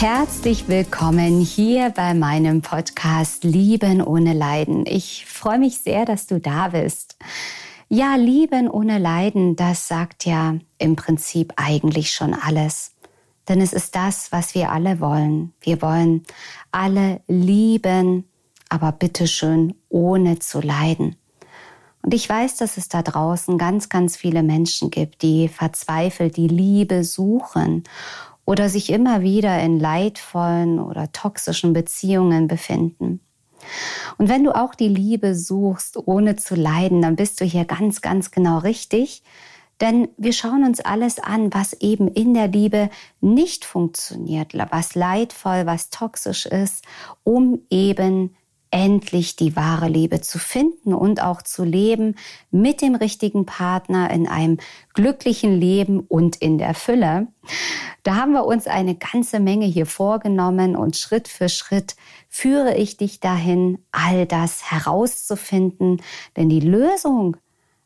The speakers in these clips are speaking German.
Herzlich willkommen hier bei meinem Podcast Lieben ohne Leiden. Ich freue mich sehr, dass du da bist. Ja, Lieben ohne Leiden, das sagt ja im Prinzip eigentlich schon alles. Denn es ist das, was wir alle wollen. Wir wollen alle lieben, aber bitteschön ohne zu leiden. Und ich weiß, dass es da draußen ganz, ganz viele Menschen gibt, die verzweifelt die Liebe suchen oder sich immer wieder in leidvollen oder toxischen Beziehungen befinden. Und wenn du auch die Liebe suchst, ohne zu leiden, dann bist du hier ganz, ganz genau richtig. Denn wir schauen uns alles an, was eben in der Liebe nicht funktioniert, was leidvoll, was toxisch ist, um eben endlich die wahre Liebe zu finden und auch zu leben mit dem richtigen Partner in einem glücklichen Leben und in der Fülle. Da haben wir uns eine ganze Menge hier vorgenommen und Schritt für Schritt führe ich dich dahin, all das herauszufinden, denn die Lösung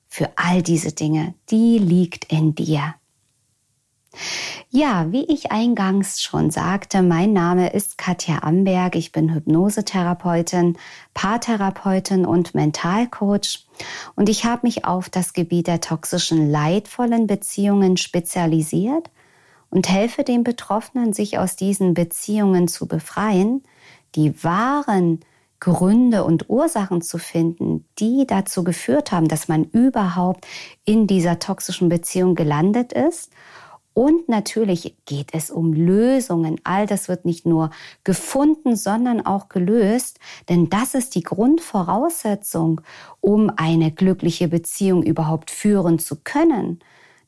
für all diese Dinge, die liegt in dir. Ja, wie ich eingangs schon sagte, mein Name ist Katja Amberg. Ich bin Hypnosetherapeutin, Paartherapeutin und Mentalcoach. Und ich habe mich auf das Gebiet der toxischen, leidvollen Beziehungen spezialisiert und helfe den Betroffenen, sich aus diesen Beziehungen zu befreien, die wahren Gründe und Ursachen zu finden, die dazu geführt haben, dass man überhaupt in dieser toxischen Beziehung gelandet ist und natürlich geht es um Lösungen. All das wird nicht nur gefunden, sondern auch gelöst. Denn das ist die Grundvoraussetzung, um eine glückliche Beziehung überhaupt führen zu können.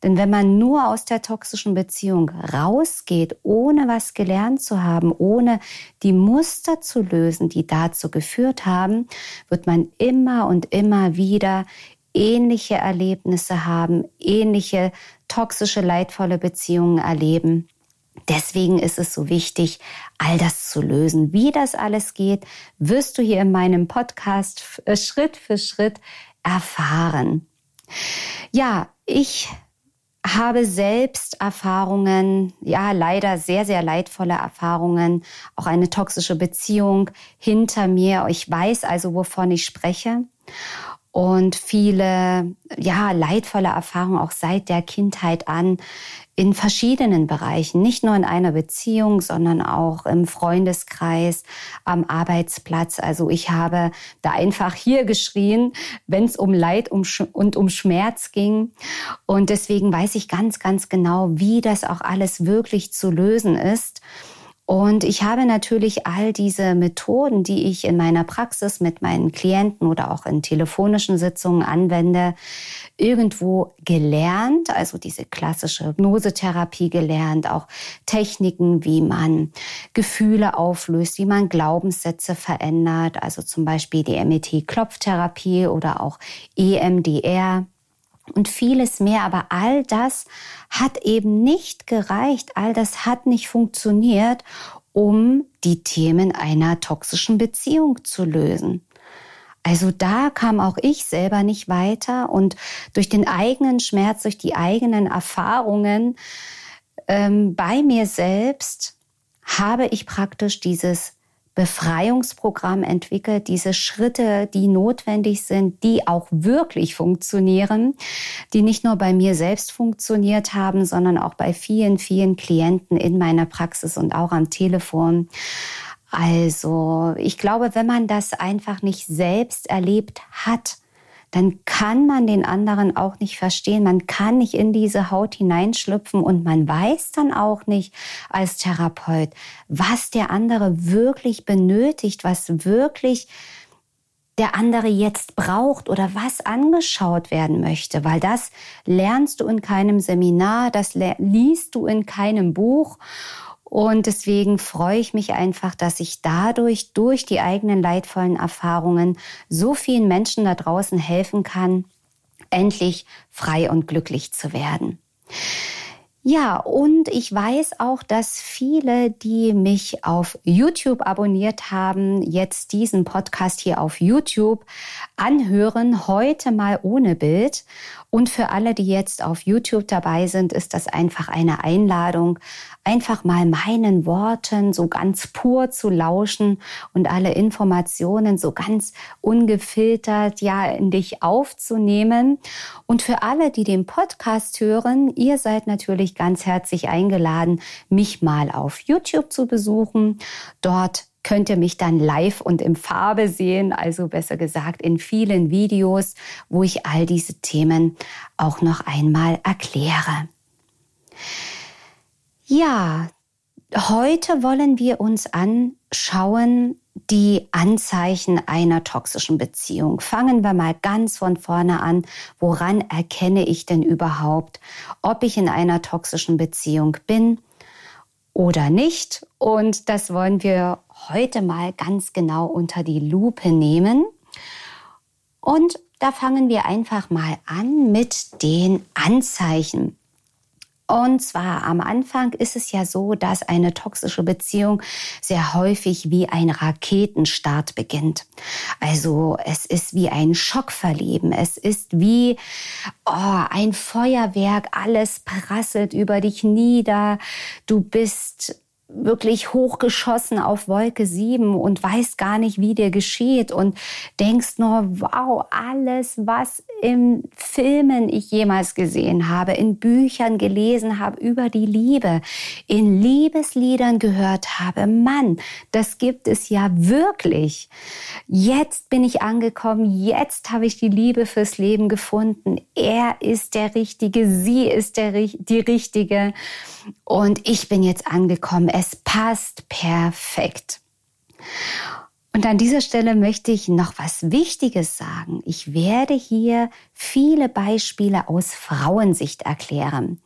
Denn wenn man nur aus der toxischen Beziehung rausgeht, ohne was gelernt zu haben, ohne die Muster zu lösen, die dazu geführt haben, wird man immer und immer wieder ähnliche Erlebnisse haben, ähnliche toxische, leidvolle Beziehungen erleben. Deswegen ist es so wichtig, all das zu lösen. Wie das alles geht, wirst du hier in meinem Podcast äh, Schritt für Schritt erfahren. Ja, ich habe selbst Erfahrungen, ja, leider sehr, sehr leidvolle Erfahrungen, auch eine toxische Beziehung hinter mir. Ich weiß also, wovon ich spreche und viele ja leidvolle Erfahrungen auch seit der Kindheit an in verschiedenen Bereichen, nicht nur in einer Beziehung, sondern auch im Freundeskreis, am Arbeitsplatz. Also ich habe da einfach hier geschrien, wenn es um Leid und um Schmerz ging. Und deswegen weiß ich ganz, ganz genau, wie das auch alles wirklich zu lösen ist. Und ich habe natürlich all diese Methoden, die ich in meiner Praxis mit meinen Klienten oder auch in telefonischen Sitzungen anwende, irgendwo gelernt, also diese klassische Hypnosetherapie gelernt, auch Techniken, wie man Gefühle auflöst, wie man Glaubenssätze verändert, also zum Beispiel die MET-Klopftherapie oder auch EMDR und vieles mehr. Aber all das hat eben nicht gereicht, all das hat nicht funktioniert, um die Themen einer toxischen Beziehung zu lösen. Also da kam auch ich selber nicht weiter und durch den eigenen Schmerz, durch die eigenen Erfahrungen ähm, bei mir selbst habe ich praktisch dieses Befreiungsprogramm entwickelt, diese Schritte, die notwendig sind, die auch wirklich funktionieren, die nicht nur bei mir selbst funktioniert haben, sondern auch bei vielen, vielen Klienten in meiner Praxis und auch am Telefon. Also ich glaube, wenn man das einfach nicht selbst erlebt hat, dann kann man den anderen auch nicht verstehen. Man kann nicht in diese Haut hineinschlüpfen und man weiß dann auch nicht als Therapeut, was der andere wirklich benötigt, was wirklich der andere jetzt braucht oder was angeschaut werden möchte, weil das lernst du in keinem Seminar, das liest du in keinem Buch. Und deswegen freue ich mich einfach, dass ich dadurch, durch die eigenen leidvollen Erfahrungen, so vielen Menschen da draußen helfen kann, endlich frei und glücklich zu werden. Ja, und ich weiß auch, dass viele, die mich auf YouTube abonniert haben, jetzt diesen Podcast hier auf YouTube anhören, heute mal ohne Bild. Und für alle, die jetzt auf YouTube dabei sind, ist das einfach eine Einladung, einfach mal meinen Worten so ganz pur zu lauschen und alle Informationen so ganz ungefiltert ja in dich aufzunehmen. Und für alle, die den Podcast hören, ihr seid natürlich ganz herzlich eingeladen, mich mal auf YouTube zu besuchen. Dort könnt ihr mich dann live und in Farbe sehen, also besser gesagt in vielen Videos, wo ich all diese Themen auch noch einmal erkläre. Ja, heute wollen wir uns anschauen die Anzeichen einer toxischen Beziehung. Fangen wir mal ganz von vorne an. Woran erkenne ich denn überhaupt, ob ich in einer toxischen Beziehung bin oder nicht? Und das wollen wir heute mal ganz genau unter die Lupe nehmen. Und da fangen wir einfach mal an mit den Anzeichen. Und zwar am Anfang ist es ja so, dass eine toxische Beziehung sehr häufig wie ein Raketenstart beginnt. Also es ist wie ein Schockverleben. Es ist wie oh, ein Feuerwerk. Alles prasselt über dich nieder. Du bist wirklich hochgeschossen auf Wolke 7 und weißt gar nicht, wie dir geschieht und denkst nur, wow, alles, was in Filmen ich jemals gesehen habe, in Büchern gelesen habe über die Liebe, in Liebesliedern gehört habe, Mann, das gibt es ja wirklich. Jetzt bin ich angekommen, jetzt habe ich die Liebe fürs Leben gefunden. Er ist der Richtige, sie ist der, die Richtige und ich bin jetzt angekommen. Es passt perfekt. Und an dieser Stelle möchte ich noch was Wichtiges sagen. Ich werde hier viele Beispiele aus Frauensicht erklären.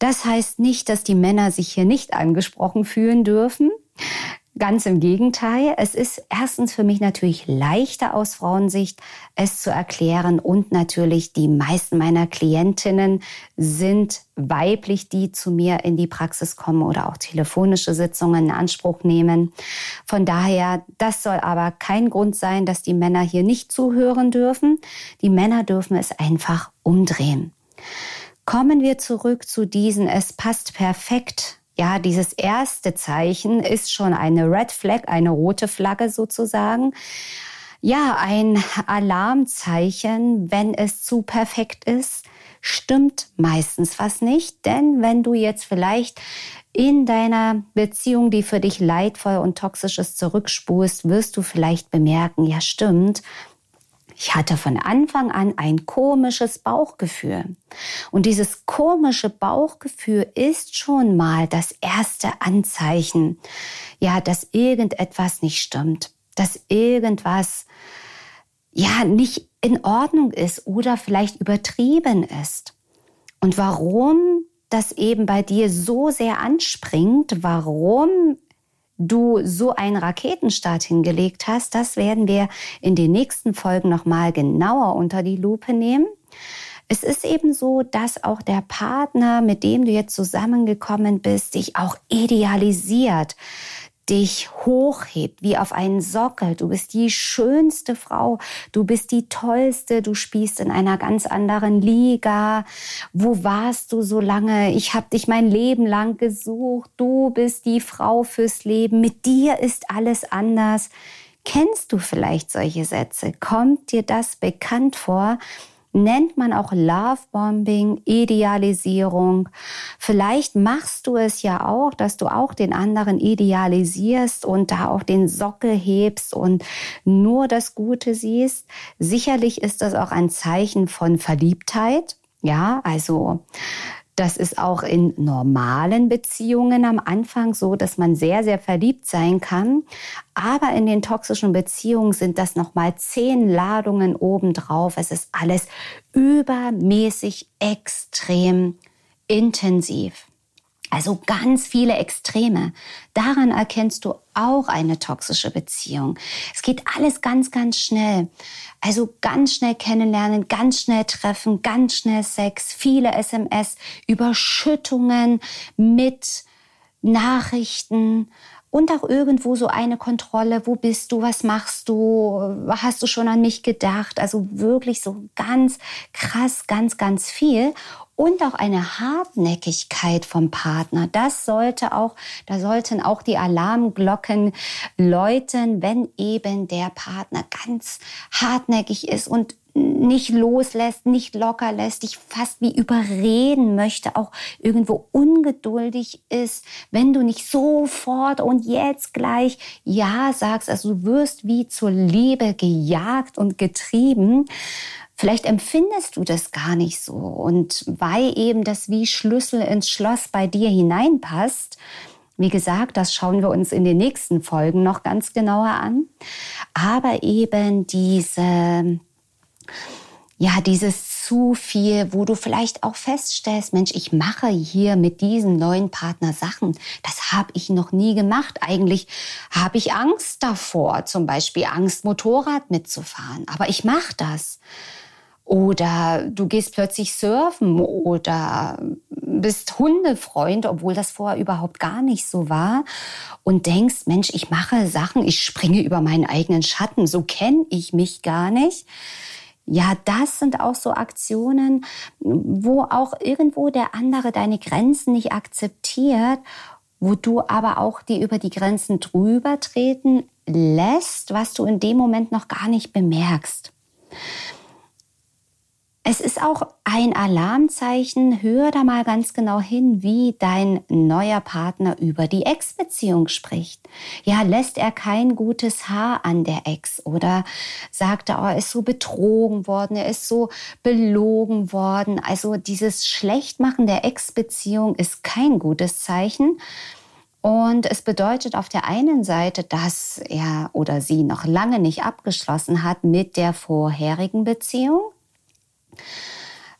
Das heißt nicht, dass die Männer sich hier nicht angesprochen fühlen dürfen. Ganz im Gegenteil, es ist erstens für mich natürlich leichter aus Frauensicht, es zu erklären und natürlich die meisten meiner Klientinnen sind weiblich, die zu mir in die Praxis kommen oder auch telefonische Sitzungen in Anspruch nehmen. Von daher, das soll aber kein Grund sein, dass die Männer hier nicht zuhören dürfen. Die Männer dürfen es einfach umdrehen. Kommen wir zurück zu diesen, es passt perfekt ja, dieses erste Zeichen ist schon eine Red Flag, eine rote Flagge sozusagen. Ja, ein Alarmzeichen, wenn es zu perfekt ist, stimmt meistens was nicht. Denn wenn du jetzt vielleicht in deiner Beziehung, die für dich leidvoll und toxisch ist, zurückspulst, wirst du vielleicht bemerken, ja stimmt, ich hatte von Anfang an ein komisches Bauchgefühl. Und dieses komische Bauchgefühl ist schon mal das erste Anzeichen, ja, dass irgendetwas nicht stimmt, dass irgendwas ja nicht in Ordnung ist oder vielleicht übertrieben ist. Und warum das eben bei dir so sehr anspringt, warum du so einen Raketenstart hingelegt hast, das werden wir in den nächsten Folgen nochmal genauer unter die Lupe nehmen. Es ist eben so, dass auch der Partner, mit dem du jetzt zusammengekommen bist, dich auch idealisiert, dich hochhebt wie auf einen Sockel. Du bist die schönste Frau, du bist die tollste, du spielst in einer ganz anderen Liga. Wo warst du so lange? Ich habe dich mein Leben lang gesucht. Du bist die Frau fürs Leben. Mit dir ist alles anders. Kennst du vielleicht solche Sätze? Kommt dir das bekannt vor? Nennt man auch Lovebombing, Idealisierung. Vielleicht machst du es ja auch, dass du auch den anderen idealisierst und da auch den Sockel hebst und nur das Gute siehst. Sicherlich ist das auch ein Zeichen von Verliebtheit. Ja, also das ist auch in normalen Beziehungen am Anfang so, dass man sehr, sehr verliebt sein kann. Aber in den toxischen Beziehungen sind das nochmal zehn Ladungen obendrauf. Es ist alles übermäßig extrem intensiv. Also ganz viele Extreme. Daran erkennst du auch eine toxische Beziehung. Es geht alles ganz, ganz schnell. Also ganz schnell kennenlernen, ganz schnell treffen, ganz schnell Sex, viele SMS, Überschüttungen mit Nachrichten und auch irgendwo so eine Kontrolle, wo bist du, was machst du, hast du schon an mich gedacht, also wirklich so ganz krass, ganz, ganz viel und auch eine Hartnäckigkeit vom Partner. Das sollte auch, da sollten auch die Alarmglocken läuten, wenn eben der Partner ganz hartnäckig ist und nicht loslässt, nicht locker lässt, dich fast wie überreden möchte, auch irgendwo ungeduldig ist, wenn du nicht sofort und jetzt gleich Ja sagst, also du wirst wie zur Liebe gejagt und getrieben. Vielleicht empfindest du das gar nicht so. Und weil eben das wie Schlüssel ins Schloss bei dir hineinpasst, wie gesagt, das schauen wir uns in den nächsten Folgen noch ganz genauer an. Aber eben diese, ja, dieses zu viel, wo du vielleicht auch feststellst, Mensch, ich mache hier mit diesem neuen Partner Sachen. Das habe ich noch nie gemacht. Eigentlich habe ich Angst davor, zum Beispiel Angst, Motorrad mitzufahren. Aber ich mache das. Oder du gehst plötzlich surfen oder bist Hundefreund, obwohl das vorher überhaupt gar nicht so war. Und denkst, Mensch, ich mache Sachen, ich springe über meinen eigenen Schatten, so kenne ich mich gar nicht. Ja, das sind auch so Aktionen, wo auch irgendwo der andere deine Grenzen nicht akzeptiert, wo du aber auch die über die Grenzen drüber treten lässt, was du in dem Moment noch gar nicht bemerkst. Es ist auch ein Alarmzeichen. Hör da mal ganz genau hin, wie dein neuer Partner über die Ex-Beziehung spricht. Ja, lässt er kein gutes Haar an der Ex oder sagt er, oh, er ist so betrogen worden, er ist so belogen worden. Also dieses Schlechtmachen der Ex-Beziehung ist kein gutes Zeichen. Und es bedeutet auf der einen Seite, dass er oder sie noch lange nicht abgeschlossen hat mit der vorherigen Beziehung.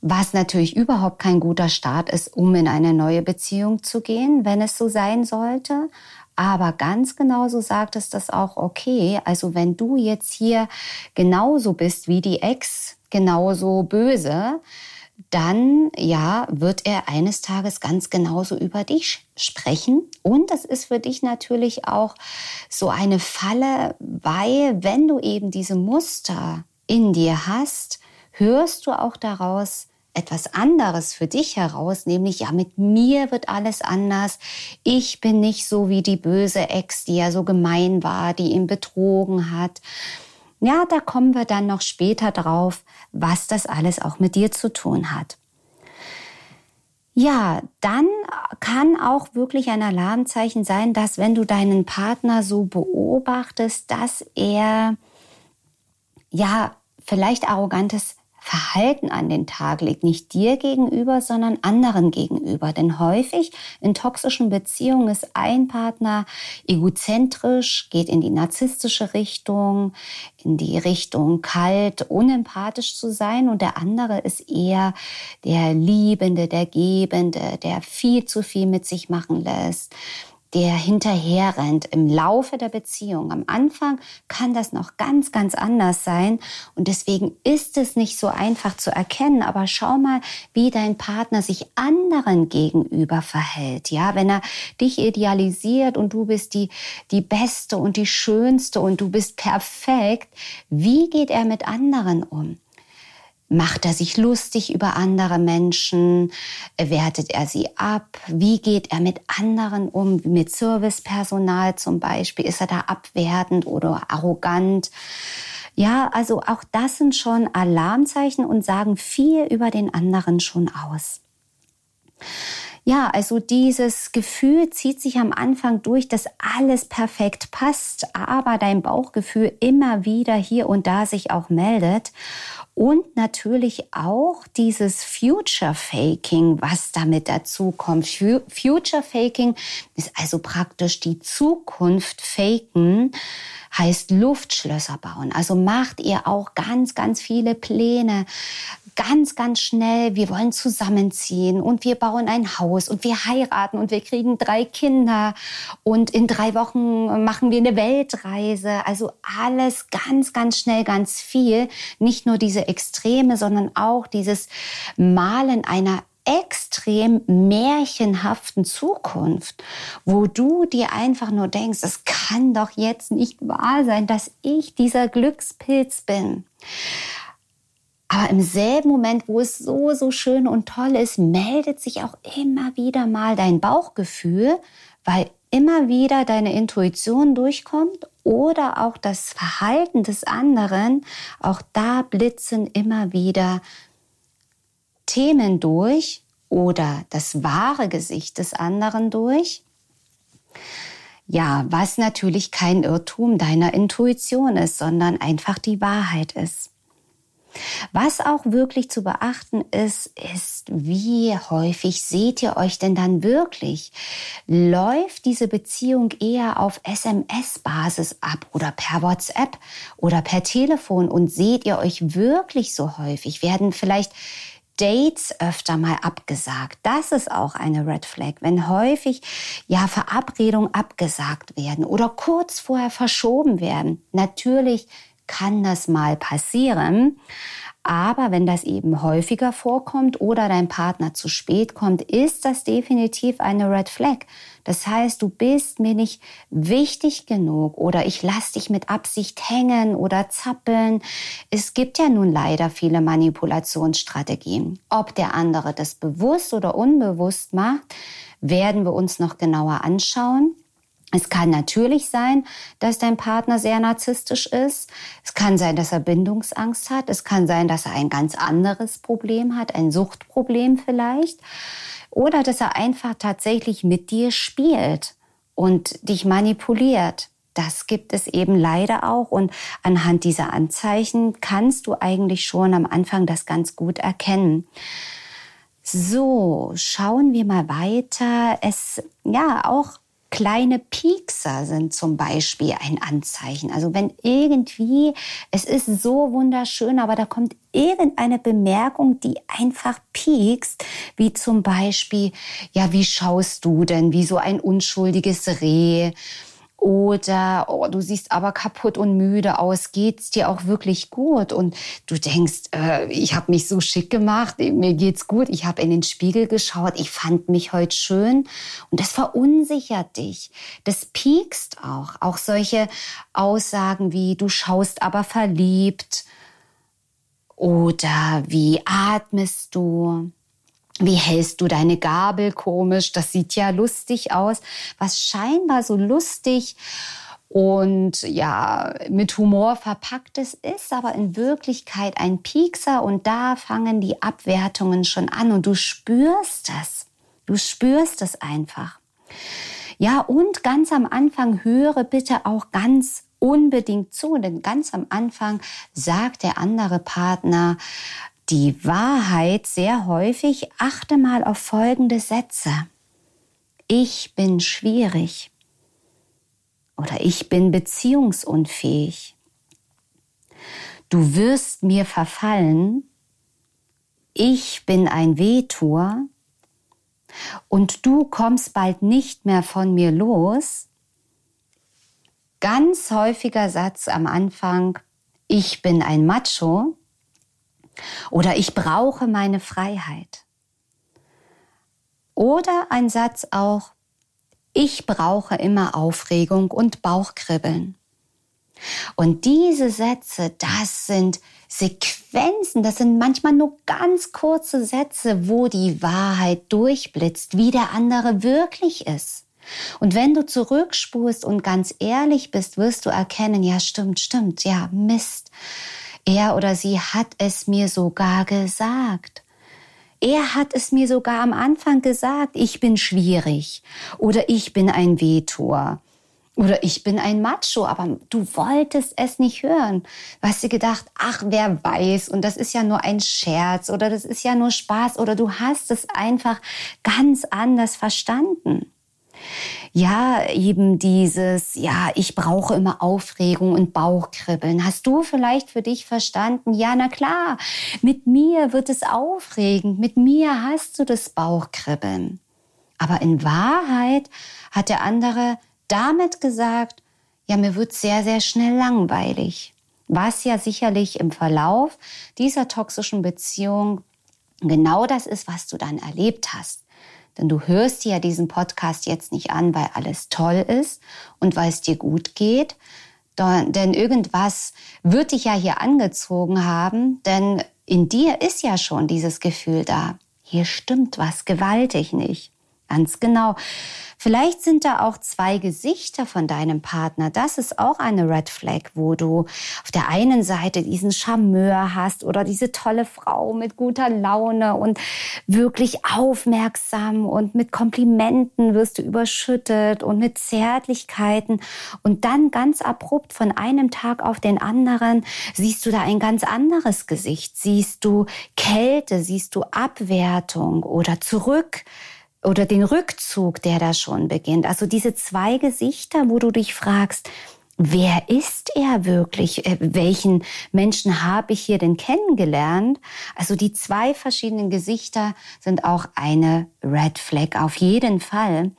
Was natürlich überhaupt kein guter Start ist, um in eine neue Beziehung zu gehen, wenn es so sein sollte. Aber ganz genauso sagt es das auch, okay, also wenn du jetzt hier genauso bist wie die Ex, genauso böse, dann ja, wird er eines Tages ganz genauso über dich sprechen. Und das ist für dich natürlich auch so eine Falle, weil wenn du eben diese Muster in dir hast, hörst du auch daraus etwas anderes für dich heraus, nämlich ja, mit mir wird alles anders. Ich bin nicht so wie die böse Ex, die ja so gemein war, die ihn betrogen hat. Ja, da kommen wir dann noch später drauf, was das alles auch mit dir zu tun hat. Ja, dann kann auch wirklich ein Alarmzeichen sein, dass wenn du deinen Partner so beobachtest, dass er ja vielleicht arrogantes Verhalten an den Tag legt, nicht dir gegenüber, sondern anderen gegenüber. Denn häufig in toxischen Beziehungen ist ein Partner egozentrisch, geht in die narzisstische Richtung, in die Richtung kalt, unempathisch zu sein. Und der andere ist eher der Liebende, der Gebende, der viel zu viel mit sich machen lässt, der hinterher rennt im Laufe der Beziehung. Am Anfang kann das noch ganz, ganz anders sein und deswegen ist es nicht so einfach zu erkennen. Aber schau mal, wie dein Partner sich anderen gegenüber verhält. Ja, wenn er dich idealisiert und du bist die, die Beste und die Schönste und du bist perfekt, wie geht er mit anderen um? Macht er sich lustig über andere Menschen? Wertet er sie ab? Wie geht er mit anderen um? Mit Servicepersonal zum Beispiel? Ist er da abwertend oder arrogant? Ja, also auch das sind schon Alarmzeichen und sagen viel über den anderen schon aus. Ja, also dieses Gefühl zieht sich am Anfang durch, dass alles perfekt passt, aber dein Bauchgefühl immer wieder hier und da sich auch meldet. Und natürlich auch dieses Future Faking, was damit dazu kommt. Future Faking ist also praktisch die Zukunft faken heißt Luftschlösser bauen. Also macht ihr auch ganz, ganz viele Pläne, ganz, ganz schnell, wir wollen zusammenziehen und wir bauen ein Haus und wir heiraten und wir kriegen drei Kinder und in drei Wochen machen wir eine Weltreise. Also alles ganz, ganz schnell, ganz viel. Nicht nur diese Extreme, sondern auch dieses Malen einer extrem märchenhaften Zukunft, wo du dir einfach nur denkst, es kann doch jetzt nicht wahr sein, dass ich dieser Glückspilz bin. Aber im selben Moment, wo es so, so schön und toll ist, meldet sich auch immer wieder mal dein Bauchgefühl, weil immer wieder deine Intuition durchkommt oder auch das Verhalten des anderen. Auch da blitzen immer wieder Themen durch oder das wahre Gesicht des anderen durch. Ja, was natürlich kein Irrtum deiner Intuition ist, sondern einfach die Wahrheit ist. Was auch wirklich zu beachten ist, ist, wie häufig seht ihr euch denn dann wirklich? Läuft diese Beziehung eher auf SMS-Basis ab oder per WhatsApp oder per Telefon und seht ihr euch wirklich so häufig? Werden vielleicht Dates öfter mal abgesagt. Das ist auch eine Red Flag, wenn häufig ja Verabredungen abgesagt werden oder kurz vorher verschoben werden. Natürlich kann das mal passieren. Aber wenn das eben häufiger vorkommt oder dein Partner zu spät kommt, ist das definitiv eine Red Flag. Das heißt, du bist mir nicht wichtig genug oder ich lass dich mit Absicht hängen oder zappeln. Es gibt ja nun leider viele Manipulationsstrategien. Ob der andere das bewusst oder unbewusst macht, werden wir uns noch genauer anschauen. Es kann natürlich sein, dass dein Partner sehr narzisstisch ist. Es kann sein, dass er Bindungsangst hat. Es kann sein, dass er ein ganz anderes Problem hat, ein Suchtproblem vielleicht. Oder dass er einfach tatsächlich mit dir spielt und dich manipuliert. Das gibt es eben leider auch. Und anhand dieser Anzeichen kannst du eigentlich schon am Anfang das ganz gut erkennen. So, schauen wir mal weiter. Es, ja, auch Kleine Piekser sind zum Beispiel ein Anzeichen. Also wenn irgendwie, es ist so wunderschön, aber da kommt irgendeine Bemerkung, die einfach piekst, wie zum Beispiel, ja, wie schaust du denn, wie so ein unschuldiges Reh oder oh, du siehst aber kaputt und müde aus, geht's dir auch wirklich gut? Und du denkst, äh, ich habe mich so schick gemacht, mir geht's gut, ich habe in den Spiegel geschaut, ich fand mich heute schön. Und das verunsichert dich. Das piekst auch. Auch solche Aussagen wie, du schaust aber verliebt. Oder wie atmest du? Wie hältst du deine Gabel komisch? Das sieht ja lustig aus. Was scheinbar so lustig und ja, mit Humor verpacktes ist, aber in Wirklichkeit ein Piekser und da fangen die Abwertungen schon an und du spürst das. Du spürst es einfach. Ja, und ganz am Anfang höre bitte auch ganz unbedingt zu, denn ganz am Anfang sagt der andere Partner, die Wahrheit sehr häufig, achte mal auf folgende Sätze. Ich bin schwierig oder ich bin beziehungsunfähig. Du wirst mir verfallen. Ich bin ein Wehtuer und du kommst bald nicht mehr von mir los. Ganz häufiger Satz am Anfang, ich bin ein Macho oder ich brauche meine Freiheit. Oder ein Satz auch, ich brauche immer Aufregung und Bauchkribbeln. Und diese Sätze, das sind Sequenzen, das sind manchmal nur ganz kurze Sätze, wo die Wahrheit durchblitzt, wie der andere wirklich ist. Und wenn du zurückspulst und ganz ehrlich bist, wirst du erkennen, ja stimmt, stimmt, ja Mist. Er oder sie hat es mir sogar gesagt. Er hat es mir sogar am Anfang gesagt, ich bin schwierig oder ich bin ein Vetor oder ich bin ein Macho, aber du wolltest es nicht hören. Du hast dir gedacht, ach, wer weiß, und das ist ja nur ein Scherz oder das ist ja nur Spaß oder du hast es einfach ganz anders verstanden. Ja, eben dieses, ja, ich brauche immer Aufregung und Bauchkribbeln. Hast du vielleicht für dich verstanden? Ja, na klar, mit mir wird es aufregend, mit mir hast du das Bauchkribbeln. Aber in Wahrheit hat der andere damit gesagt, ja, mir wird sehr, sehr schnell langweilig. Was ja sicherlich im Verlauf dieser toxischen Beziehung genau das ist, was du dann erlebt hast. Denn du hörst dir ja diesen Podcast jetzt nicht an, weil alles toll ist und weil es dir gut geht. Denn irgendwas wird dich ja hier angezogen haben, denn in dir ist ja schon dieses Gefühl da. Hier stimmt was gewaltig nicht. Ganz genau. Vielleicht sind da auch zwei Gesichter von deinem Partner. Das ist auch eine Red Flag, wo du auf der einen Seite diesen Charmeur hast oder diese tolle Frau mit guter Laune und wirklich aufmerksam und mit Komplimenten wirst du überschüttet und mit Zärtlichkeiten. Und dann ganz abrupt von einem Tag auf den anderen siehst du da ein ganz anderes Gesicht. Siehst du Kälte, siehst du Abwertung oder zurück oder den Rückzug, der da schon beginnt. Also diese zwei Gesichter, wo du dich fragst, wer ist er wirklich? Äh, welchen Menschen habe ich hier denn kennengelernt? Also die zwei verschiedenen Gesichter sind auch eine Red Flag auf jeden Fall.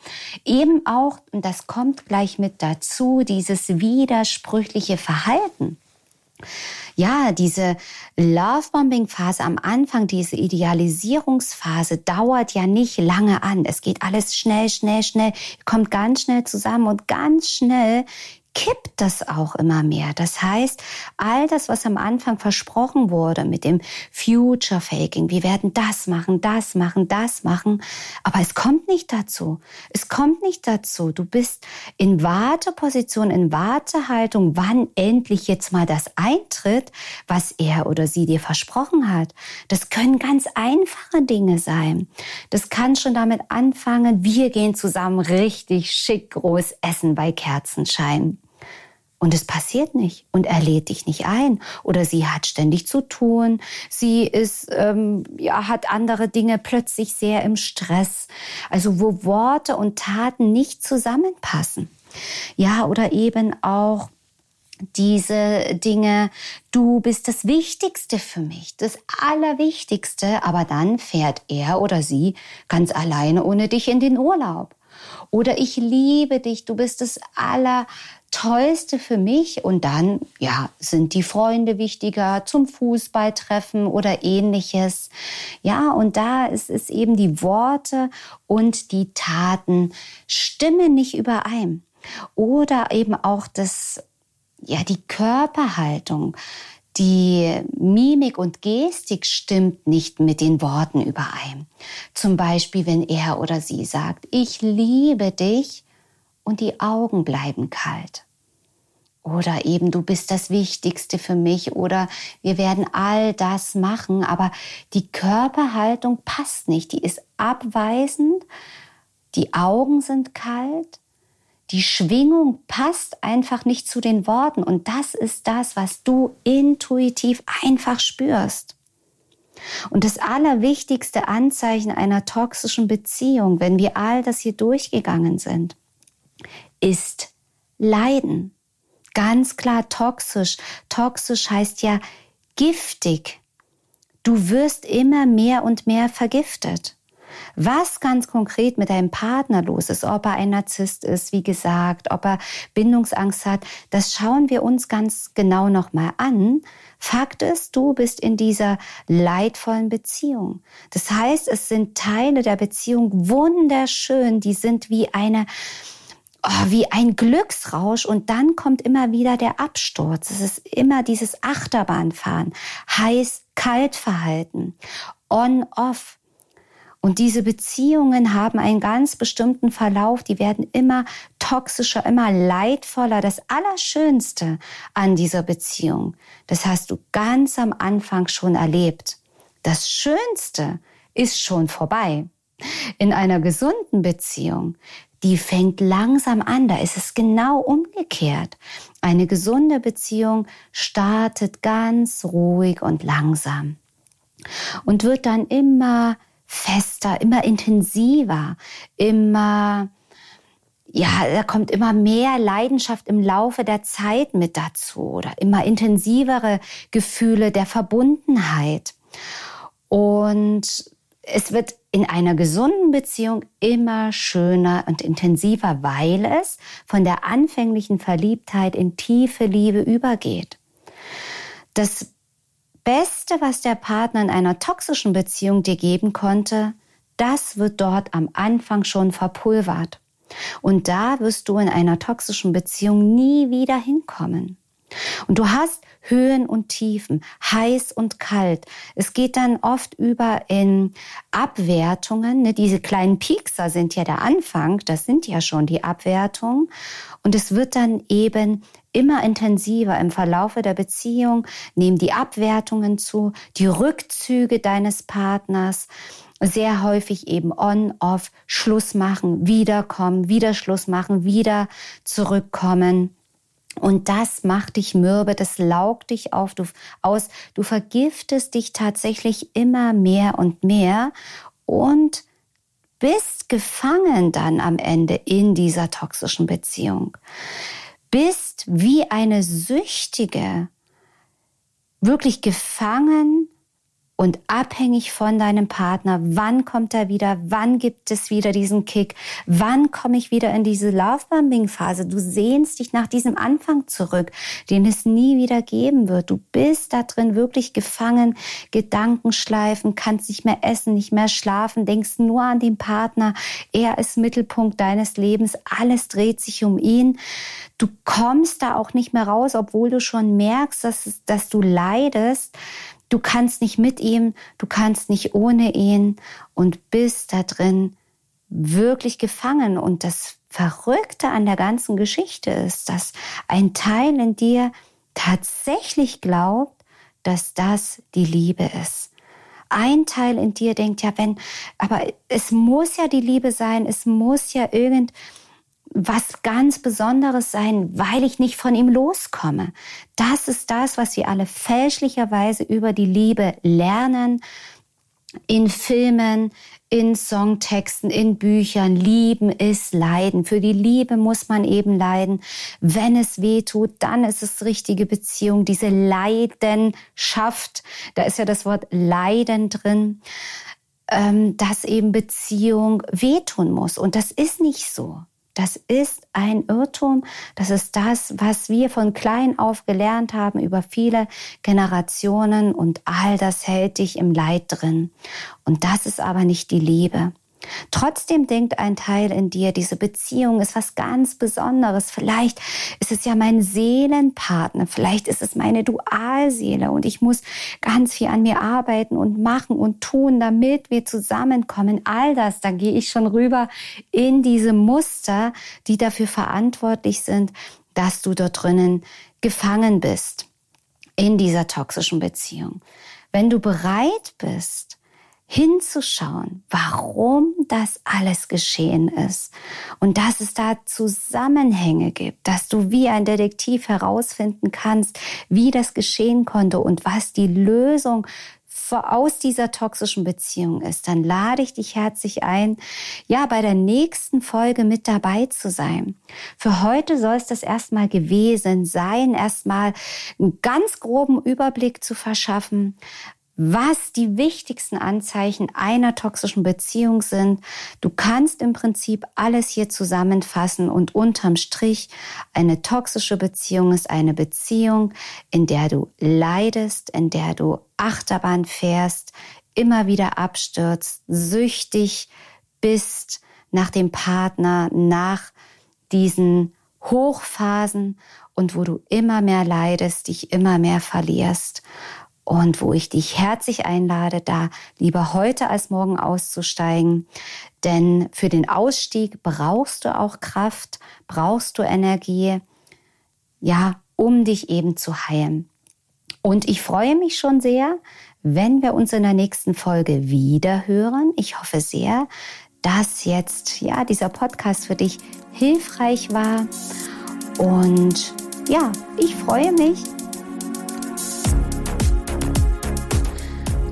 Eben auch, und das kommt gleich mit dazu, dieses widersprüchliche Verhalten ja, diese Lovebombing-Phase am Anfang, diese Idealisierungsphase dauert ja nicht lange an. Es geht alles schnell, schnell, schnell, kommt ganz schnell zusammen und ganz schnell kippt das auch immer mehr. Das heißt, all das, was am Anfang versprochen wurde mit dem Future Faking, wir werden das machen, das machen, das machen, aber es kommt nicht dazu. Es kommt nicht dazu. Du bist in Warteposition, in Wartehaltung, wann endlich jetzt mal das eintritt, was er oder sie dir versprochen hat. Das können ganz einfache Dinge sein. Das kann schon damit anfangen, wir gehen zusammen richtig schick groß essen bei Kerzenschein. Und es passiert nicht und er lädt dich nicht ein. Oder sie hat ständig zu tun. Sie ist, ähm, ja, hat andere Dinge plötzlich sehr im Stress. Also wo Worte und Taten nicht zusammenpassen. Ja, oder eben auch diese Dinge, du bist das Wichtigste für mich, das Allerwichtigste, aber dann fährt er oder sie ganz alleine ohne dich in den Urlaub. Oder ich liebe dich, du bist das Aller Tollste für mich und dann, ja, sind die Freunde wichtiger zum Fußballtreffen oder ähnliches. Ja, und da ist es eben die Worte und die Taten stimmen nicht überein. Oder eben auch das, ja, die Körperhaltung. Die Mimik und Gestik stimmt nicht mit den Worten überein. Zum Beispiel, wenn er oder sie sagt, ich liebe dich, und die Augen bleiben kalt. Oder eben, du bist das Wichtigste für mich oder wir werden all das machen, aber die Körperhaltung passt nicht, die ist abweisend, die Augen sind kalt, die Schwingung passt einfach nicht zu den Worten und das ist das, was du intuitiv einfach spürst. Und das allerwichtigste Anzeichen einer toxischen Beziehung, wenn wir all das hier durchgegangen sind, ist Leiden. Ganz klar toxisch. Toxisch heißt ja giftig. Du wirst immer mehr und mehr vergiftet. Was ganz konkret mit deinem Partner los ist, ob er ein Narzisst ist, wie gesagt, ob er Bindungsangst hat, das schauen wir uns ganz genau nochmal an. Fakt ist, du bist in dieser leidvollen Beziehung. Das heißt, es sind Teile der Beziehung wunderschön, die sind wie eine oh, wie ein Glücksrausch und dann kommt immer wieder der Absturz. Es ist immer dieses Achterbahnfahren, heiß-kalt Verhalten, on-off. Und diese Beziehungen haben einen ganz bestimmten Verlauf, die werden immer toxischer, immer leidvoller. Das Allerschönste an dieser Beziehung, das hast du ganz am Anfang schon erlebt. Das Schönste ist schon vorbei. In einer gesunden Beziehung, die fängt langsam an, da ist es genau umgekehrt. Eine gesunde Beziehung startet ganz ruhig und langsam und wird dann immer fester, immer intensiver, immer, ja, da kommt immer mehr Leidenschaft im Laufe der Zeit mit dazu oder immer intensivere Gefühle der Verbundenheit. Und es wird in einer gesunden Beziehung immer schöner und intensiver, weil es von der anfänglichen Verliebtheit in tiefe Liebe übergeht. Das Beste, was der Partner in einer toxischen Beziehung dir geben konnte, das wird dort am Anfang schon verpulvert. Und da wirst du in einer toxischen Beziehung nie wieder hinkommen. Und du hast Höhen und Tiefen, heiß und kalt. Es geht dann oft über in Abwertungen. Ne? Diese kleinen Piekser sind ja der Anfang, das sind ja schon die Abwertungen. Und es wird dann eben immer intensiver im Verlaufe der Beziehung, nehmen die Abwertungen zu, die Rückzüge deines Partners, sehr häufig eben on, off, Schluss machen, wiederkommen, wieder Schluss machen, wieder zurückkommen. Und das macht dich mürbe, das laugt dich auf, du, aus, du vergiftest dich tatsächlich immer mehr und mehr und bist gefangen dann am Ende in dieser toxischen Beziehung. Bist wie eine Süchtige, wirklich gefangen und abhängig von deinem Partner. Wann kommt er wieder? Wann gibt es wieder diesen Kick? Wann komme ich wieder in diese Lovebombing-Phase? Du sehnst dich nach diesem Anfang zurück, den es nie wieder geben wird. Du bist da drin wirklich gefangen, Gedanken schleifen, kannst nicht mehr essen, nicht mehr schlafen, denkst nur an den Partner. Er ist Mittelpunkt deines Lebens. Alles dreht sich um ihn. Du kommst da auch nicht mehr raus, obwohl du schon merkst, dass, dass du leidest. Du kannst nicht mit ihm, du kannst nicht ohne ihn und bist da drin wirklich gefangen. Und das Verrückte an der ganzen Geschichte ist, dass ein Teil in dir tatsächlich glaubt, dass das die Liebe ist. Ein Teil in dir denkt ja, wenn, aber es muss ja die Liebe sein, es muss ja irgend, was ganz Besonderes sein, weil ich nicht von ihm loskomme. Das ist das, was wir alle fälschlicherweise über die Liebe lernen. In Filmen, in Songtexten, in Büchern. Lieben ist Leiden. Für die Liebe muss man eben leiden. Wenn es weh tut, dann ist es richtige Beziehung. Diese Leidenschaft, da ist ja das Wort Leiden drin, ähm, dass eben Beziehung wehtun muss. Und das ist nicht so. Das ist ein Irrtum. Das ist das, was wir von klein auf gelernt haben über viele Generationen und all das hält dich im Leid drin. Und das ist aber nicht die Liebe. Trotzdem denkt ein Teil in dir, diese Beziehung ist was ganz Besonderes. Vielleicht ist es ja mein Seelenpartner, vielleicht ist es meine Dualseele und ich muss ganz viel an mir arbeiten und machen und tun, damit wir zusammenkommen. All das, da gehe ich schon rüber in diese Muster, die dafür verantwortlich sind, dass du dort drinnen gefangen bist in dieser toxischen Beziehung. Wenn du bereit bist, hinzuschauen, warum das alles geschehen ist und dass es da Zusammenhänge gibt, dass du wie ein Detektiv herausfinden kannst, wie das geschehen konnte und was die Lösung aus dieser toxischen Beziehung ist, dann lade ich dich herzlich ein, ja, bei der nächsten Folge mit dabei zu sein. Für heute soll es das erstmal gewesen sein, erstmal einen ganz groben Überblick zu verschaffen, was die wichtigsten Anzeichen einer toxischen Beziehung sind. Du kannst im Prinzip alles hier zusammenfassen und unterm Strich eine toxische Beziehung ist eine Beziehung, in der du leidest, in der du Achterbahn fährst, immer wieder abstürzt, süchtig bist nach dem Partner, nach diesen Hochphasen und wo du immer mehr leidest, dich immer mehr verlierst. Und wo ich dich herzlich einlade, da lieber heute als morgen auszusteigen. Denn für den Ausstieg brauchst du auch Kraft, brauchst du Energie, ja, um dich eben zu heilen. Und ich freue mich schon sehr, wenn wir uns in der nächsten Folge wieder hören. Ich hoffe sehr, dass jetzt ja dieser Podcast für dich hilfreich war. Und ja, ich freue mich,